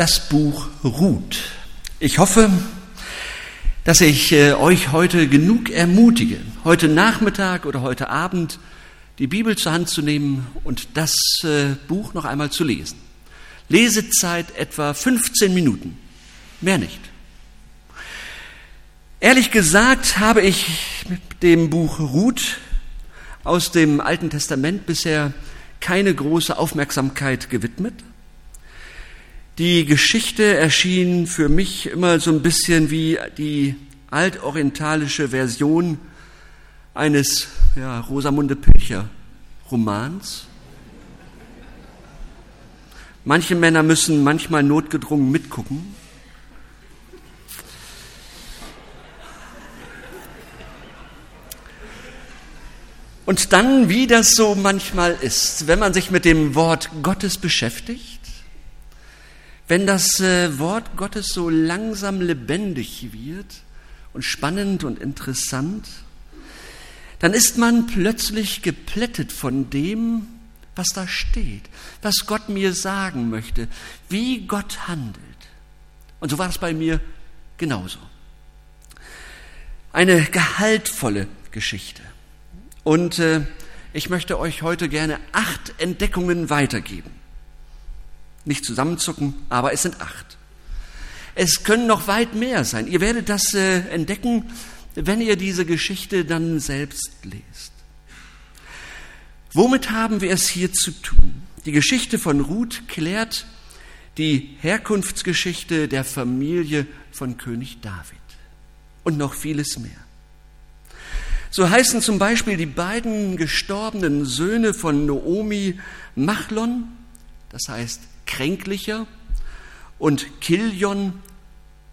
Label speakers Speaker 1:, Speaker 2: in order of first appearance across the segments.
Speaker 1: das Buch Ruth. Ich hoffe, dass ich äh, euch heute genug ermutige, heute Nachmittag oder heute Abend die Bibel zur Hand zu nehmen und das äh, Buch noch einmal zu lesen. Lesezeit etwa 15 Minuten, mehr nicht. Ehrlich gesagt habe ich mit dem Buch Ruth aus dem Alten Testament bisher keine große Aufmerksamkeit gewidmet. Die Geschichte erschien für mich immer so ein bisschen wie die altorientalische Version eines ja, Rosamunde Pilcher Romans. Manche Männer müssen manchmal notgedrungen mitgucken. Und dann, wie das so manchmal ist, wenn man sich mit dem Wort Gottes beschäftigt, wenn das äh, Wort Gottes so langsam lebendig wird und spannend und interessant, dann ist man plötzlich geplättet von dem, was da steht, was Gott mir sagen möchte, wie Gott handelt. Und so war es bei mir genauso. Eine gehaltvolle Geschichte. Und äh, ich möchte euch heute gerne acht Entdeckungen weitergeben nicht zusammenzucken, aber es sind acht. Es können noch weit mehr sein. Ihr werdet das äh, entdecken, wenn ihr diese Geschichte dann selbst lest. Womit haben wir es hier zu tun? Die Geschichte von Ruth klärt die Herkunftsgeschichte der Familie von König David und noch vieles mehr. So heißen zum Beispiel die beiden gestorbenen Söhne von Noomi Machlon, das heißt Kränklicher und Kilion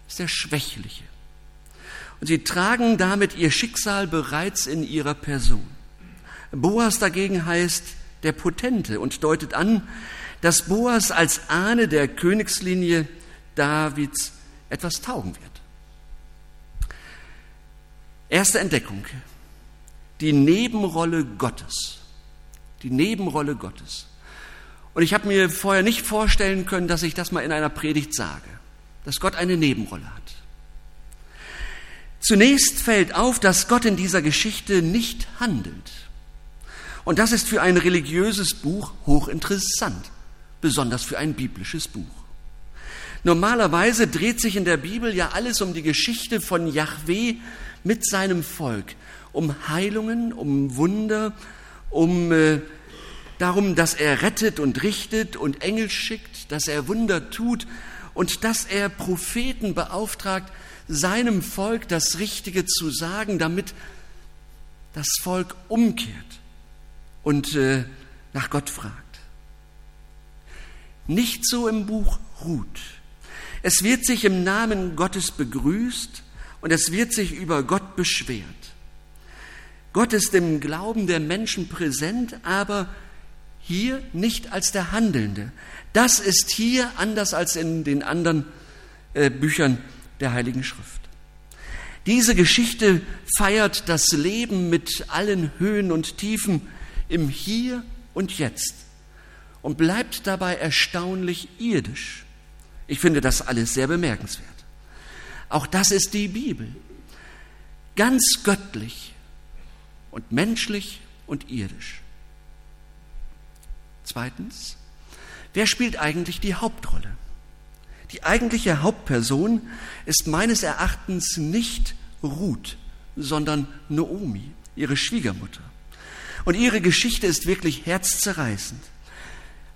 Speaker 1: ist der Schwächliche. Und sie tragen damit ihr Schicksal bereits in ihrer Person. Boas dagegen heißt der Potente und deutet an, dass Boas als Ahne der Königslinie Davids etwas taugen wird. Erste Entdeckung. Die Nebenrolle Gottes. Die Nebenrolle Gottes. Und ich habe mir vorher nicht vorstellen können, dass ich das mal in einer Predigt sage, dass Gott eine Nebenrolle hat. Zunächst fällt auf, dass Gott in dieser Geschichte nicht handelt. Und das ist für ein religiöses Buch hochinteressant, besonders für ein biblisches Buch. Normalerweise dreht sich in der Bibel ja alles um die Geschichte von Yahweh mit seinem Volk, um Heilungen, um Wunder, um äh, darum, dass er rettet und richtet und Engel schickt, dass er Wunder tut und dass er Propheten beauftragt, seinem Volk das Richtige zu sagen, damit das Volk umkehrt und äh, nach Gott fragt. Nicht so im Buch Ruth. Es wird sich im Namen Gottes begrüßt und es wird sich über Gott beschwert. Gott ist im Glauben der Menschen präsent, aber hier nicht als der Handelnde. Das ist hier anders als in den anderen äh, Büchern der Heiligen Schrift. Diese Geschichte feiert das Leben mit allen Höhen und Tiefen im Hier und Jetzt und bleibt dabei erstaunlich irdisch. Ich finde das alles sehr bemerkenswert. Auch das ist die Bibel. Ganz göttlich und menschlich und irdisch. Zweitens, wer spielt eigentlich die Hauptrolle? Die eigentliche Hauptperson ist meines Erachtens nicht Ruth, sondern Noomi, ihre Schwiegermutter. Und ihre Geschichte ist wirklich herzzerreißend.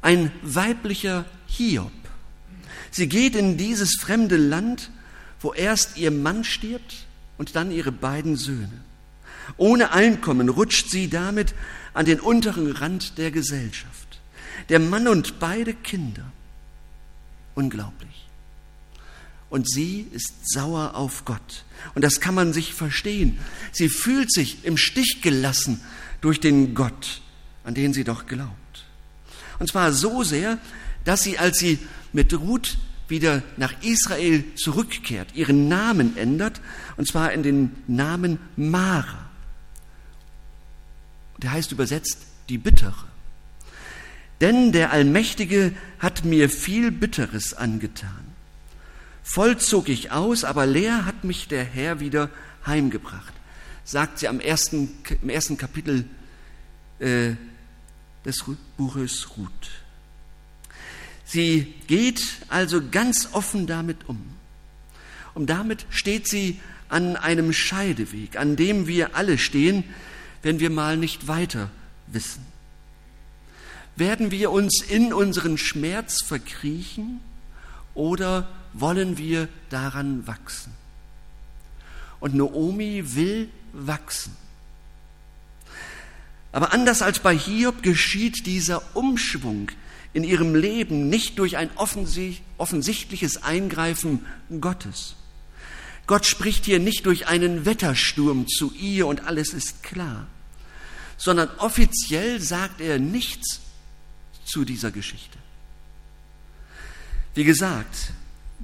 Speaker 1: Ein weiblicher Hiob. Sie geht in dieses fremde Land, wo erst ihr Mann stirbt und dann ihre beiden Söhne. Ohne Einkommen rutscht sie damit an den unteren Rand der Gesellschaft der Mann und beide Kinder. Unglaublich. Und sie ist sauer auf Gott. Und das kann man sich verstehen. Sie fühlt sich im Stich gelassen durch den Gott, an den sie doch glaubt. Und zwar so sehr, dass sie, als sie mit Ruth wieder nach Israel zurückkehrt, ihren Namen ändert, und zwar in den Namen Mara. Der heißt übersetzt die Bittere. Denn der Allmächtige hat mir viel Bitteres angetan. Voll zog ich aus, aber leer hat mich der Herr wieder heimgebracht, sagt sie am ersten, im ersten Kapitel äh, des Buches Ruth. Sie geht also ganz offen damit um. Und damit steht sie an einem Scheideweg, an dem wir alle stehen, wenn wir mal nicht weiter wissen. Werden wir uns in unseren Schmerz verkriechen oder wollen wir daran wachsen? Und Naomi will wachsen. Aber anders als bei Hiob geschieht dieser Umschwung in ihrem Leben nicht durch ein offensichtliches Eingreifen Gottes. Gott spricht hier nicht durch einen Wettersturm zu ihr und alles ist klar, sondern offiziell sagt er nichts zu dieser Geschichte. Wie gesagt,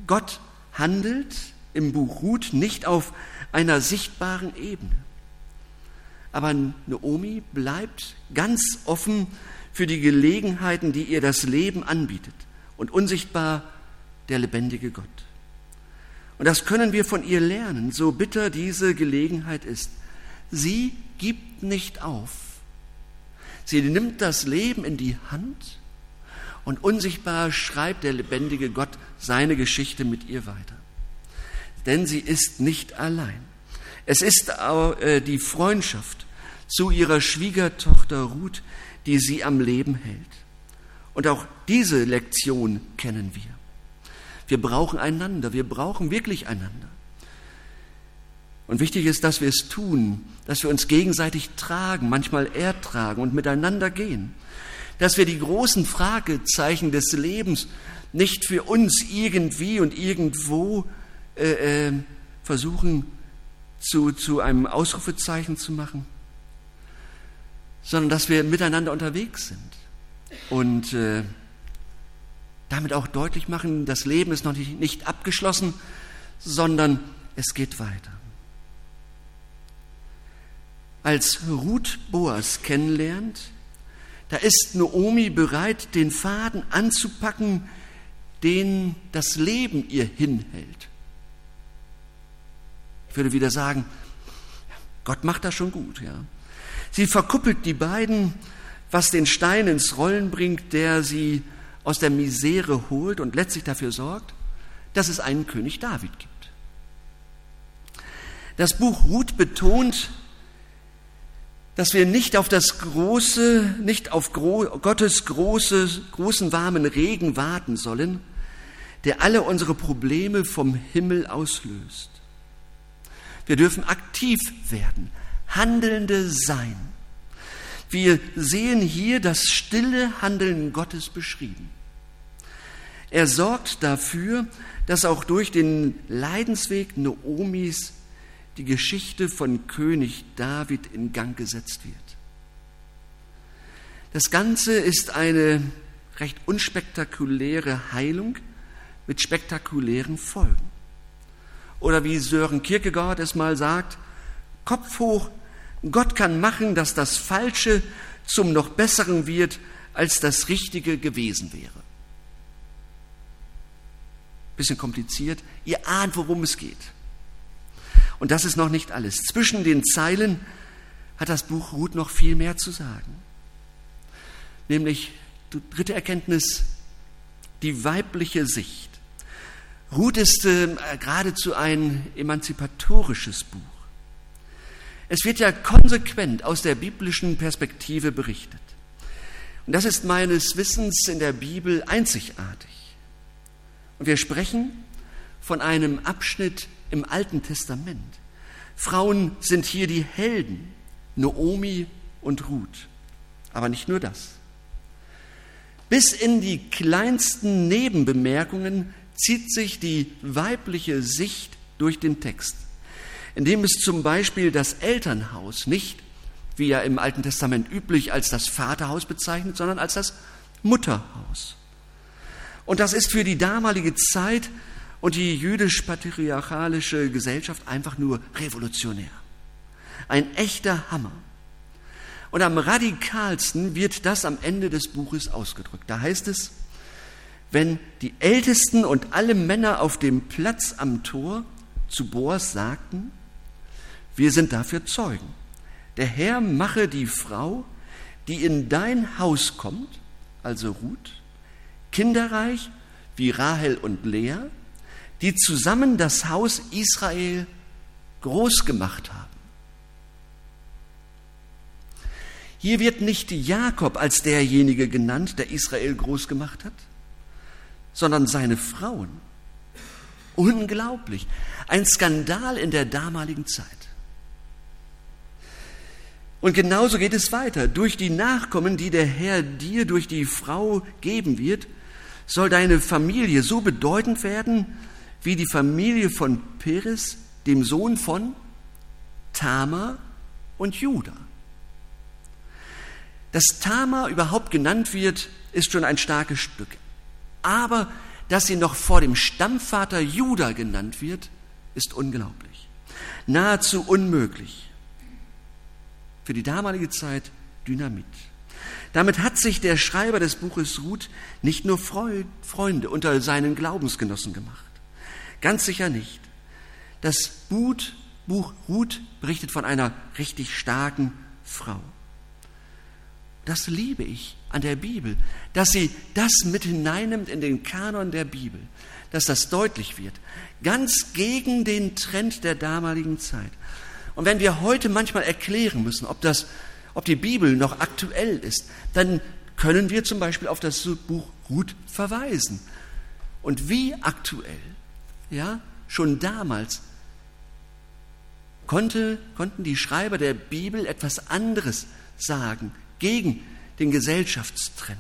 Speaker 1: Gott handelt im Buch Ruth nicht auf einer sichtbaren Ebene. Aber Naomi bleibt ganz offen für die Gelegenheiten, die ihr das Leben anbietet und unsichtbar der lebendige Gott. Und das können wir von ihr lernen, so bitter diese Gelegenheit ist. Sie gibt nicht auf. Sie nimmt das Leben in die Hand und unsichtbar schreibt der lebendige Gott seine Geschichte mit ihr weiter. Denn sie ist nicht allein. Es ist äh, die Freundschaft zu ihrer Schwiegertochter Ruth, die sie am Leben hält. Und auch diese Lektion kennen wir. Wir brauchen einander, wir brauchen wirklich einander. Und wichtig ist, dass wir es tun, dass wir uns gegenseitig tragen, manchmal ertragen und miteinander gehen. Dass wir die großen Fragezeichen des Lebens nicht für uns irgendwie und irgendwo äh, äh, versuchen zu, zu einem Ausrufezeichen zu machen, sondern dass wir miteinander unterwegs sind und äh, damit auch deutlich machen, das Leben ist noch nicht, nicht abgeschlossen, sondern es geht weiter. Als Ruth Boas kennenlernt, da ist Naomi bereit, den Faden anzupacken, den das Leben ihr hinhält. Ich würde wieder sagen, Gott macht das schon gut, ja. Sie verkuppelt die beiden, was den Stein ins Rollen bringt, der sie aus der Misere holt und letztlich dafür sorgt, dass es einen König David gibt. Das Buch Ruth betont, dass wir nicht auf das große, nicht auf Gottes große, großen warmen Regen warten sollen, der alle unsere Probleme vom Himmel auslöst. Wir dürfen aktiv werden, Handelnde sein. Wir sehen hier das stille Handeln Gottes beschrieben. Er sorgt dafür, dass auch durch den Leidensweg Noomis die Geschichte von König David in Gang gesetzt wird. Das Ganze ist eine recht unspektakuläre Heilung mit spektakulären Folgen. Oder wie Sören Kierkegaard es mal sagt, Kopf hoch, Gott kann machen, dass das Falsche zum noch Besseren wird, als das Richtige gewesen wäre. Bisschen kompliziert. Ihr ahnt, worum es geht. Und das ist noch nicht alles. Zwischen den Zeilen hat das Buch Ruth noch viel mehr zu sagen. Nämlich die dritte Erkenntnis, die weibliche Sicht. Ruth ist äh, geradezu ein emanzipatorisches Buch. Es wird ja konsequent aus der biblischen Perspektive berichtet. Und das ist meines Wissens in der Bibel einzigartig. Und wir sprechen von einem Abschnitt im Alten Testament. Frauen sind hier die Helden, Noomi und Ruth. Aber nicht nur das. Bis in die kleinsten Nebenbemerkungen zieht sich die weibliche Sicht durch den Text indem es zum Beispiel das Elternhaus nicht, wie ja im Alten Testament üblich, als das Vaterhaus bezeichnet, sondern als das Mutterhaus. Und das ist für die damalige Zeit und die jüdisch-patriarchalische Gesellschaft einfach nur revolutionär. Ein echter Hammer. Und am radikalsten wird das am Ende des Buches ausgedrückt. Da heißt es, wenn die Ältesten und alle Männer auf dem Platz am Tor zu Boas sagten, wir sind dafür Zeugen. Der Herr mache die Frau, die in dein Haus kommt, also Ruth, kinderreich wie Rahel und Lea, die zusammen das Haus Israel groß gemacht haben. Hier wird nicht Jakob als derjenige genannt, der Israel groß gemacht hat, sondern seine Frauen. Unglaublich. Ein Skandal in der damaligen Zeit. Und genauso geht es weiter. Durch die Nachkommen, die der Herr dir durch die Frau geben wird, soll deine Familie so bedeutend werden wie die Familie von Peres, dem Sohn von Tamar und Judah. Dass Tamar überhaupt genannt wird, ist schon ein starkes Stück. Aber dass sie noch vor dem Stammvater Judah genannt wird, ist unglaublich. Nahezu unmöglich. Für die damalige Zeit Dynamit. Damit hat sich der Schreiber des Buches Ruth nicht nur Freunde unter seinen Glaubensgenossen gemacht. Ganz sicher nicht. Das Buch Ruth berichtet von einer richtig starken Frau. Das liebe ich an der Bibel, dass sie das mit hineinnimmt in den Kanon der Bibel, dass das deutlich wird, ganz gegen den Trend der damaligen Zeit. Und wenn wir heute manchmal erklären müssen, ob, das, ob die Bibel noch aktuell ist, dann können wir zum Beispiel auf das Buch Ruth verweisen. Und wie aktuell, ja, schon damals konnte, konnten die Schreiber der Bibel etwas anderes sagen gegen den Gesellschaftstrend.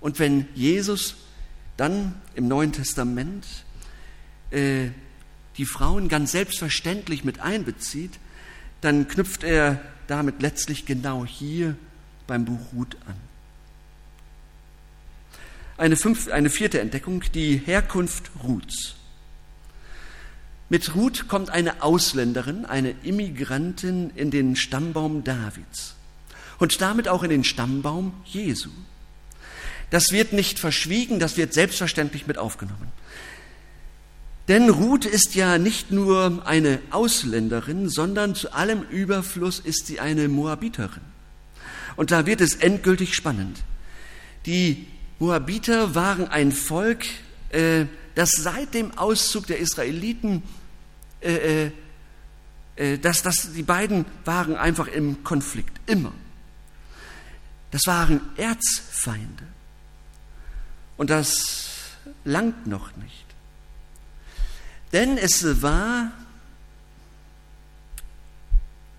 Speaker 1: Und wenn Jesus dann im Neuen Testament äh, die Frauen ganz selbstverständlich mit einbezieht, dann knüpft er damit letztlich genau hier beim Buch Ruth an. Eine, fünf, eine vierte Entdeckung, die Herkunft Ruths. Mit Ruth kommt eine Ausländerin, eine Immigrantin in den Stammbaum Davids und damit auch in den Stammbaum Jesu. Das wird nicht verschwiegen, das wird selbstverständlich mit aufgenommen. Denn Ruth ist ja nicht nur eine Ausländerin, sondern zu allem Überfluss ist sie eine Moabiterin. Und da wird es endgültig spannend. Die Moabiter waren ein Volk, äh, dass seit dem Auszug der Israeliten, äh, äh, dass, dass die beiden waren einfach im Konflikt, immer. Das waren Erzfeinde. Und das langt noch nicht. Denn es war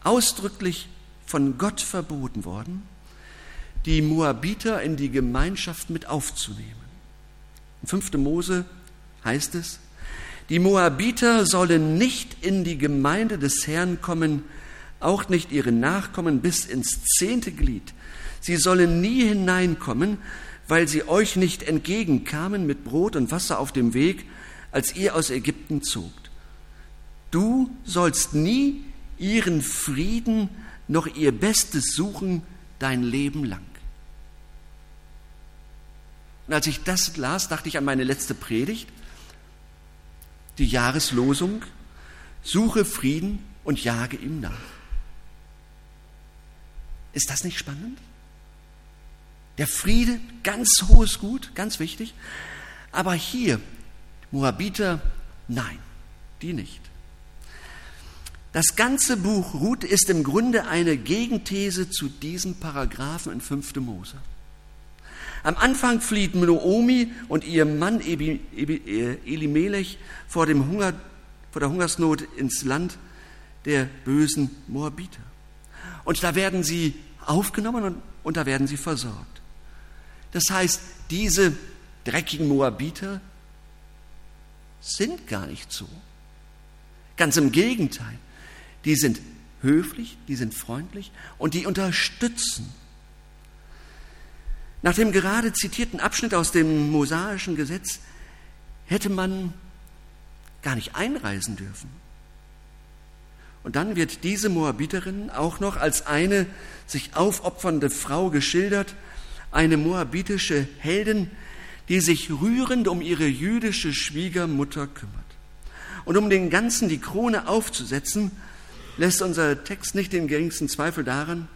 Speaker 1: ausdrücklich von Gott verboten worden, die Moabiter in die Gemeinschaft mit aufzunehmen. In 5. Mose heißt es, die Moabiter sollen nicht in die Gemeinde des Herrn kommen, auch nicht ihre Nachkommen bis ins zehnte Glied. Sie sollen nie hineinkommen, weil sie euch nicht entgegenkamen mit Brot und Wasser auf dem Weg, als ihr aus Ägypten zogt. Du sollst nie ihren Frieden noch ihr Bestes suchen dein Leben lang. Und als ich das las, dachte ich an meine letzte Predigt die Jahreslosung, suche Frieden und jage ihm nach. Ist das nicht spannend? Der Friede, ganz hohes Gut, ganz wichtig. Aber hier, Moabiter, nein, die nicht. Das ganze Buch Ruth ist im Grunde eine Gegenthese zu diesem Paragraphen in 5. Mose. Am Anfang flieht Noomi und ihr Mann äh, Elimelech vor, dem Hunger, vor der Hungersnot ins Land der bösen Moabiter. Und da werden sie aufgenommen und, und da werden sie versorgt. Das heißt, diese dreckigen Moabiter sind gar nicht so. Ganz im Gegenteil. Die sind höflich, die sind freundlich und die unterstützen nach dem gerade zitierten Abschnitt aus dem mosaischen Gesetz hätte man gar nicht einreisen dürfen. Und dann wird diese Moabiterin auch noch als eine sich aufopfernde Frau geschildert, eine moabitische Heldin, die sich rührend um ihre jüdische Schwiegermutter kümmert. Und um den Ganzen die Krone aufzusetzen, lässt unser Text nicht den geringsten Zweifel daran,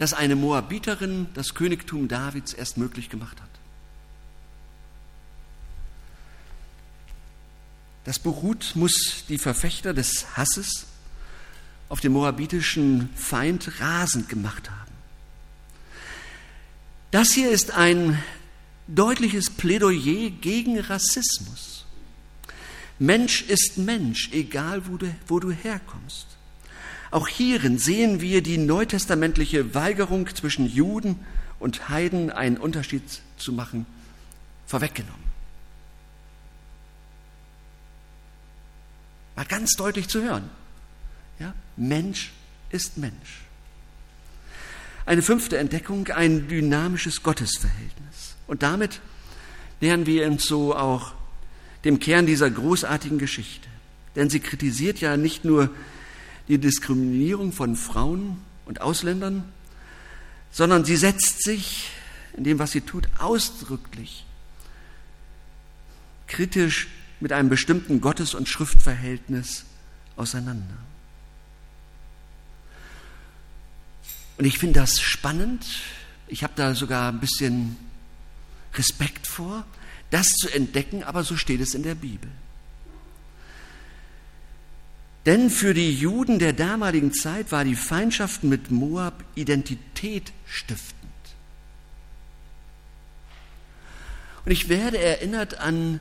Speaker 1: dass eine Moabiterin das Königtum Davids erst möglich gemacht hat. Das beruht muss die Verfechter des Hasses auf den moabitischen Feind rasend gemacht haben. Das hier ist ein deutliches Plädoyer gegen Rassismus. Mensch ist Mensch, egal wo du, wo du herkommst. Auch hierin sehen wir die neutestamentliche Weigerung zwischen Juden und Heiden einen Unterschied zu machen, vorweggenommen. Mal ganz deutlich zu hören. Ja? Mensch ist Mensch. Eine fünfte Entdeckung, ein dynamisches Gottesverhältnis. Und damit nähern wir uns so auch dem Kern dieser großartigen Geschichte. Denn sie kritisiert ja nicht nur die Diskriminierung von Frauen und Ausländern, sondern sie setzt sich in dem, was sie tut, ausdrücklich kritisch mit einem bestimmten Gottes- und Schriftverhältnis auseinander. Und ich finde das spannend. Ich habe da sogar ein bisschen Respekt vor, das zu entdecken, aber so steht es in der Bibel. Denn für die Juden der damaligen Zeit war die Feindschaft mit Moab Identität stiftend. Und ich werde erinnert an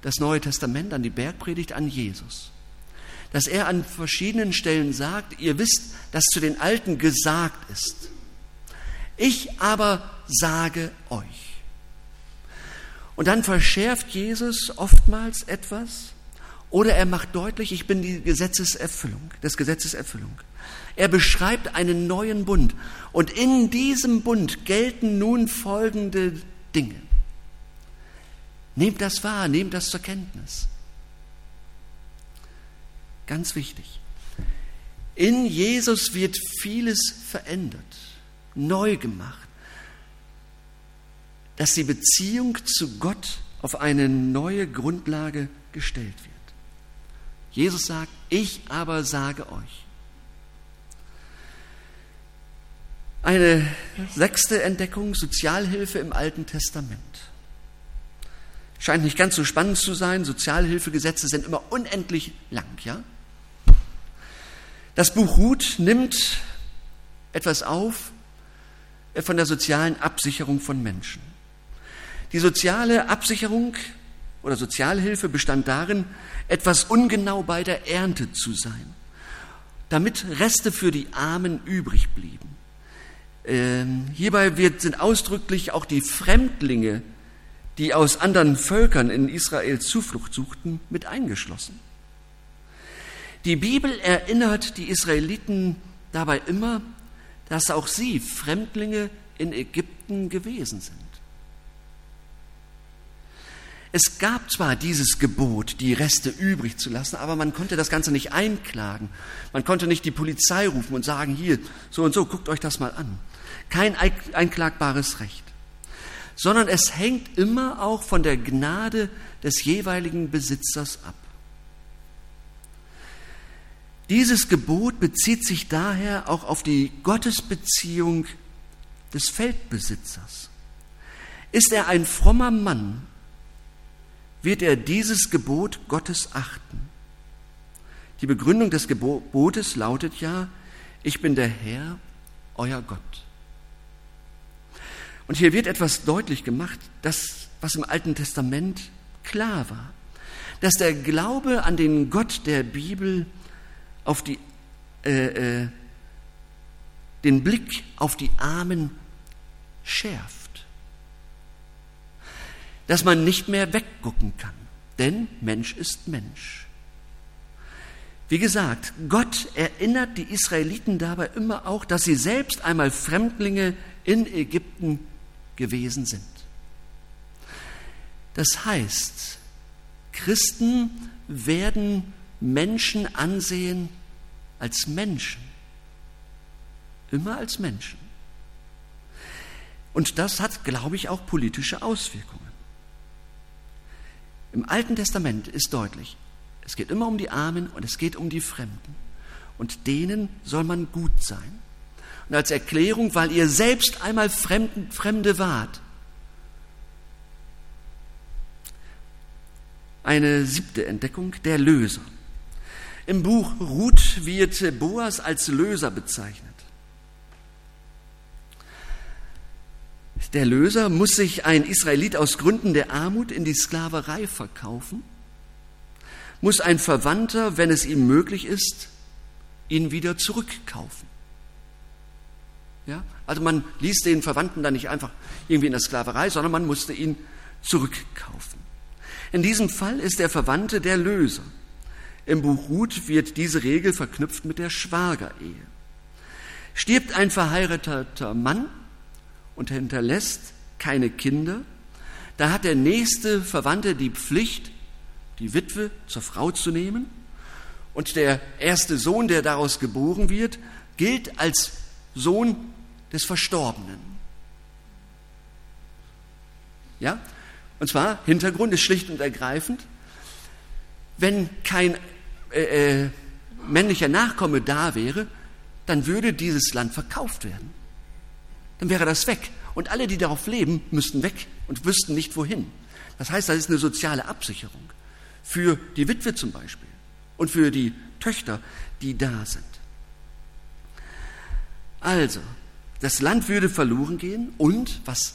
Speaker 1: das Neue Testament, an die Bergpredigt, an Jesus. Dass er an verschiedenen Stellen sagt, ihr wisst, dass zu den Alten gesagt ist. Ich aber sage euch. Und dann verschärft Jesus oftmals etwas oder er macht deutlich, ich bin die Gesetzeserfüllung, des Gesetzes. Er beschreibt einen neuen Bund. Und in diesem Bund gelten nun folgende Dinge. Nehmt das wahr, nehmt das zur Kenntnis. Ganz wichtig. In Jesus wird vieles verändert, neu gemacht, dass die Beziehung zu Gott auf eine neue Grundlage gestellt wird. Jesus sagt, ich aber sage euch. Eine sechste Entdeckung, Sozialhilfe im Alten Testament. Scheint nicht ganz so spannend zu sein. Sozialhilfegesetze sind immer unendlich lang, ja? Das Buch Ruth nimmt etwas auf äh, von der sozialen Absicherung von Menschen. Die soziale Absicherung oder Sozialhilfe bestand darin, etwas ungenau bei der Ernte zu sein, damit Reste für die Armen übrig blieben. Ähm, hierbei wird, sind ausdrücklich auch die Fremdlinge, die aus anderen Völkern in Israel Zuflucht suchten, mit eingeschlossen. Die Bibel erinnert die Israeliten dabei immer, dass auch sie Fremdlinge in Ägypten gewesen sind. Es gab zwar dieses Gebot, die Reste übrig zu lassen, aber man konnte das Ganze nicht einklagen. Man konnte nicht die Polizei rufen und sagen, hier, so und so, guckt euch das mal an. Kein einklagbares Recht. Sondern es hängt immer auch von der Gnade des jeweiligen Besitzers ab. Dieses Gebot bezieht sich daher auch auf die Gottesbeziehung des Feldbesitzers. Ist er ein frommer Mann, wird er dieses Gebot Gottes achten. Die Begründung des Gebotes lautet ja, ich bin der Herr, euer Gott. Und hier wird etwas deutlich gemacht, das, was im Alten Testament klar war, dass der Glaube an den Gott der Bibel auf die, äh, äh, den Blick auf die Armen schärft dass man nicht mehr weggucken kann, denn Mensch ist Mensch. Wie gesagt, Gott erinnert die Israeliten dabei immer auch, dass sie selbst einmal Fremdlinge in Ägypten gewesen sind. Das heißt, Christen werden Menschen ansehen als Menschen. Immer als Menschen. Und das hat, glaube ich, auch politische Auswirkungen. Im Alten Testament ist deutlich, es geht immer um die Armen und es geht um die Fremden. Und denen soll man gut sein. Und als Erklärung, weil ihr selbst einmal Fremden, Fremde wart. Eine siebte Entdeckung, der Löser. Im Buch Ruth wird Boas als Löser bezeichnet. Der Löser muss sich ein Israelit aus Gründen der Armut in die Sklaverei verkaufen, muss ein Verwandter, wenn es ihm möglich ist, ihn wieder zurückkaufen. Ja? Also man ließ den Verwandten dann nicht einfach irgendwie in der Sklaverei, sondern man musste ihn zurückkaufen. In diesem Fall ist der Verwandte der Löser. Im Buch Ruth wird diese Regel verknüpft mit der Schwagerehe. Stirbt ein verheirateter Mann und hinterlässt keine Kinder, da hat der nächste Verwandte die Pflicht, die Witwe zur Frau zu nehmen und der erste Sohn, der daraus geboren wird, gilt als Sohn des Verstorbenen. Ja? Und zwar, Hintergrund ist schlicht und ergreifend, wenn kein äh, äh, männlicher Nachkomme da wäre, dann würde dieses Land verkauft werden. Dann wäre das weg. Und alle, die darauf leben, müssten weg und wüssten nicht wohin. Das heißt, das ist eine soziale Absicherung. Für die Witwe zum Beispiel und für die Töchter, die da sind. Also, das Land würde verloren gehen und, was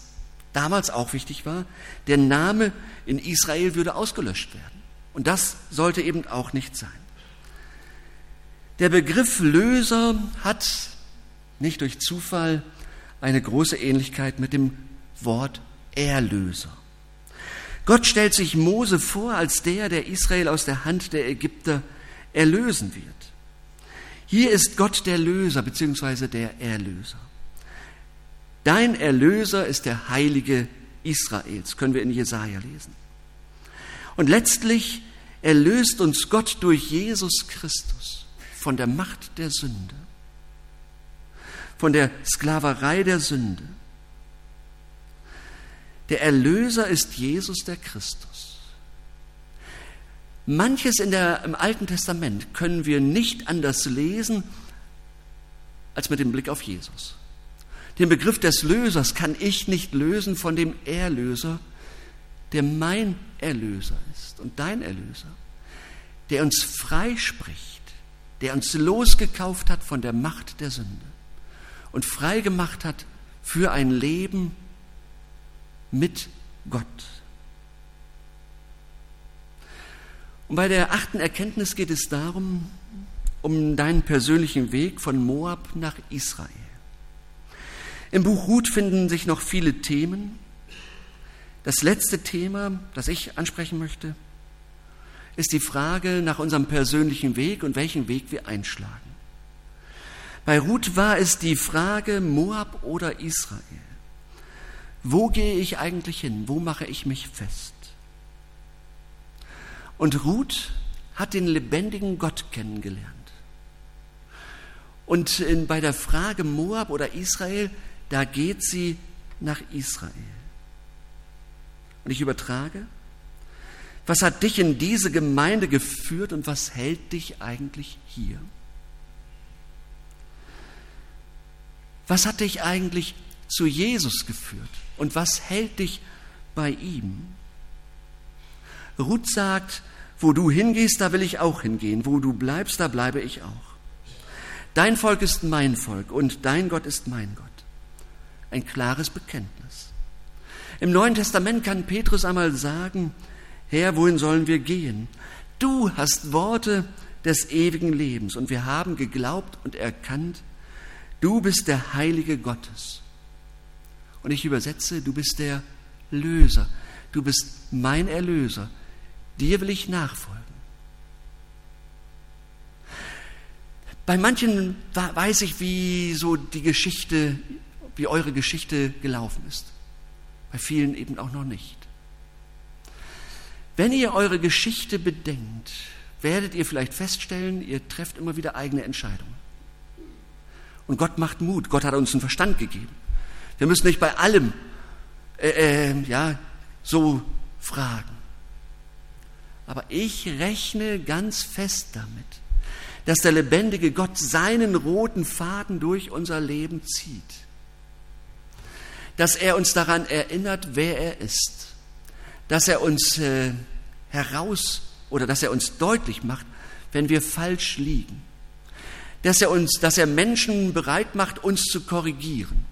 Speaker 1: damals auch wichtig war, der Name in Israel würde ausgelöscht werden. Und das sollte eben auch nicht sein. Der Begriff Löser hat nicht durch Zufall eine große Ähnlichkeit mit dem Wort Erlöser. Gott stellt sich Mose vor als der, der Israel aus der Hand der Ägypter erlösen wird. Hier ist Gott der Löser bzw. der Erlöser. Dein Erlöser ist der Heilige Israels, können wir in Jesaja lesen. Und letztlich erlöst uns Gott durch Jesus Christus von der Macht der Sünde, von der Sklaverei der Sünde. Der Erlöser ist Jesus der Christus. Manches in der, im Alten Testament können wir nicht anders lesen als mit dem Blick auf Jesus. Den Begriff des Lösers kann ich nicht lösen von dem Erlöser, der mein Erlöser ist und dein Erlöser, der uns freispricht der uns losgekauft hat von der Macht der Sünde und frei gemacht hat für ein Leben mit Gott. Und bei der achten Erkenntnis geht es darum, um deinen persönlichen Weg von Moab nach Israel. Im Buch Ruth finden sich noch viele Themen. Das letzte Thema, das ich ansprechen möchte, ist die Frage nach unserem persönlichen Weg und welchen Weg wir einschlagen. Bei Ruth war es die Frage Moab oder Israel. Wo gehe ich eigentlich hin? Wo mache ich mich fest? Und Ruth hat den lebendigen Gott kennengelernt. Und in, bei der Frage Moab oder Israel, da geht sie nach Israel. Und ich übertrage, was hat dich in diese Gemeinde geführt und was hält dich eigentlich hier? Was hat dich eigentlich zu Jesus geführt und was hält dich bei ihm? Ruth sagt, wo du hingehst, da will ich auch hingehen, wo du bleibst, da bleibe ich auch. Dein Volk ist mein Volk und dein Gott ist mein Gott. Ein klares Bekenntnis. Im Neuen Testament kann Petrus einmal sagen, Herr, wohin sollen wir gehen? Du hast Worte des ewigen Lebens und wir haben geglaubt und erkannt, du bist der Heilige Gottes. Und ich übersetze, du bist der Löser, du bist mein Erlöser, dir will ich nachfolgen. Bei manchen weiß ich, wie so die Geschichte, wie eure Geschichte gelaufen ist. Bei vielen eben auch noch nicht. Wenn ihr eure Geschichte bedenkt, werdet ihr vielleicht feststellen, ihr trefft immer wieder eigene Entscheidungen. Und Gott macht Mut. Gott hat uns einen Verstand gegeben. Wir müssen nicht bei allem äh, äh, ja, so fragen. Aber ich rechne ganz fest damit, dass der lebendige Gott seinen roten Faden durch unser Leben zieht. Dass er uns daran erinnert, wer er ist. Dass er uns äh, heraus oder dass er uns deutlich macht, wenn wir falsch liegen. Dass er uns, dass er Menschen bereit macht, uns zu korrigieren.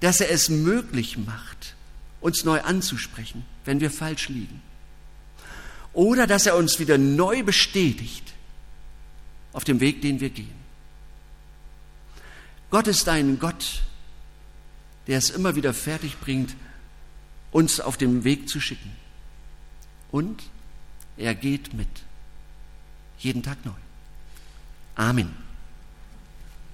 Speaker 1: Dass er es möglich macht, uns neu anzusprechen, wenn wir falsch liegen. Oder dass er uns wieder neu bestätigt auf dem Weg, den wir gehen. Gott ist ein Gott, der es immer wieder fertig bringt, uns auf dem Weg zu schicken. Und er geht mit. Jeden Tag neu. Amen.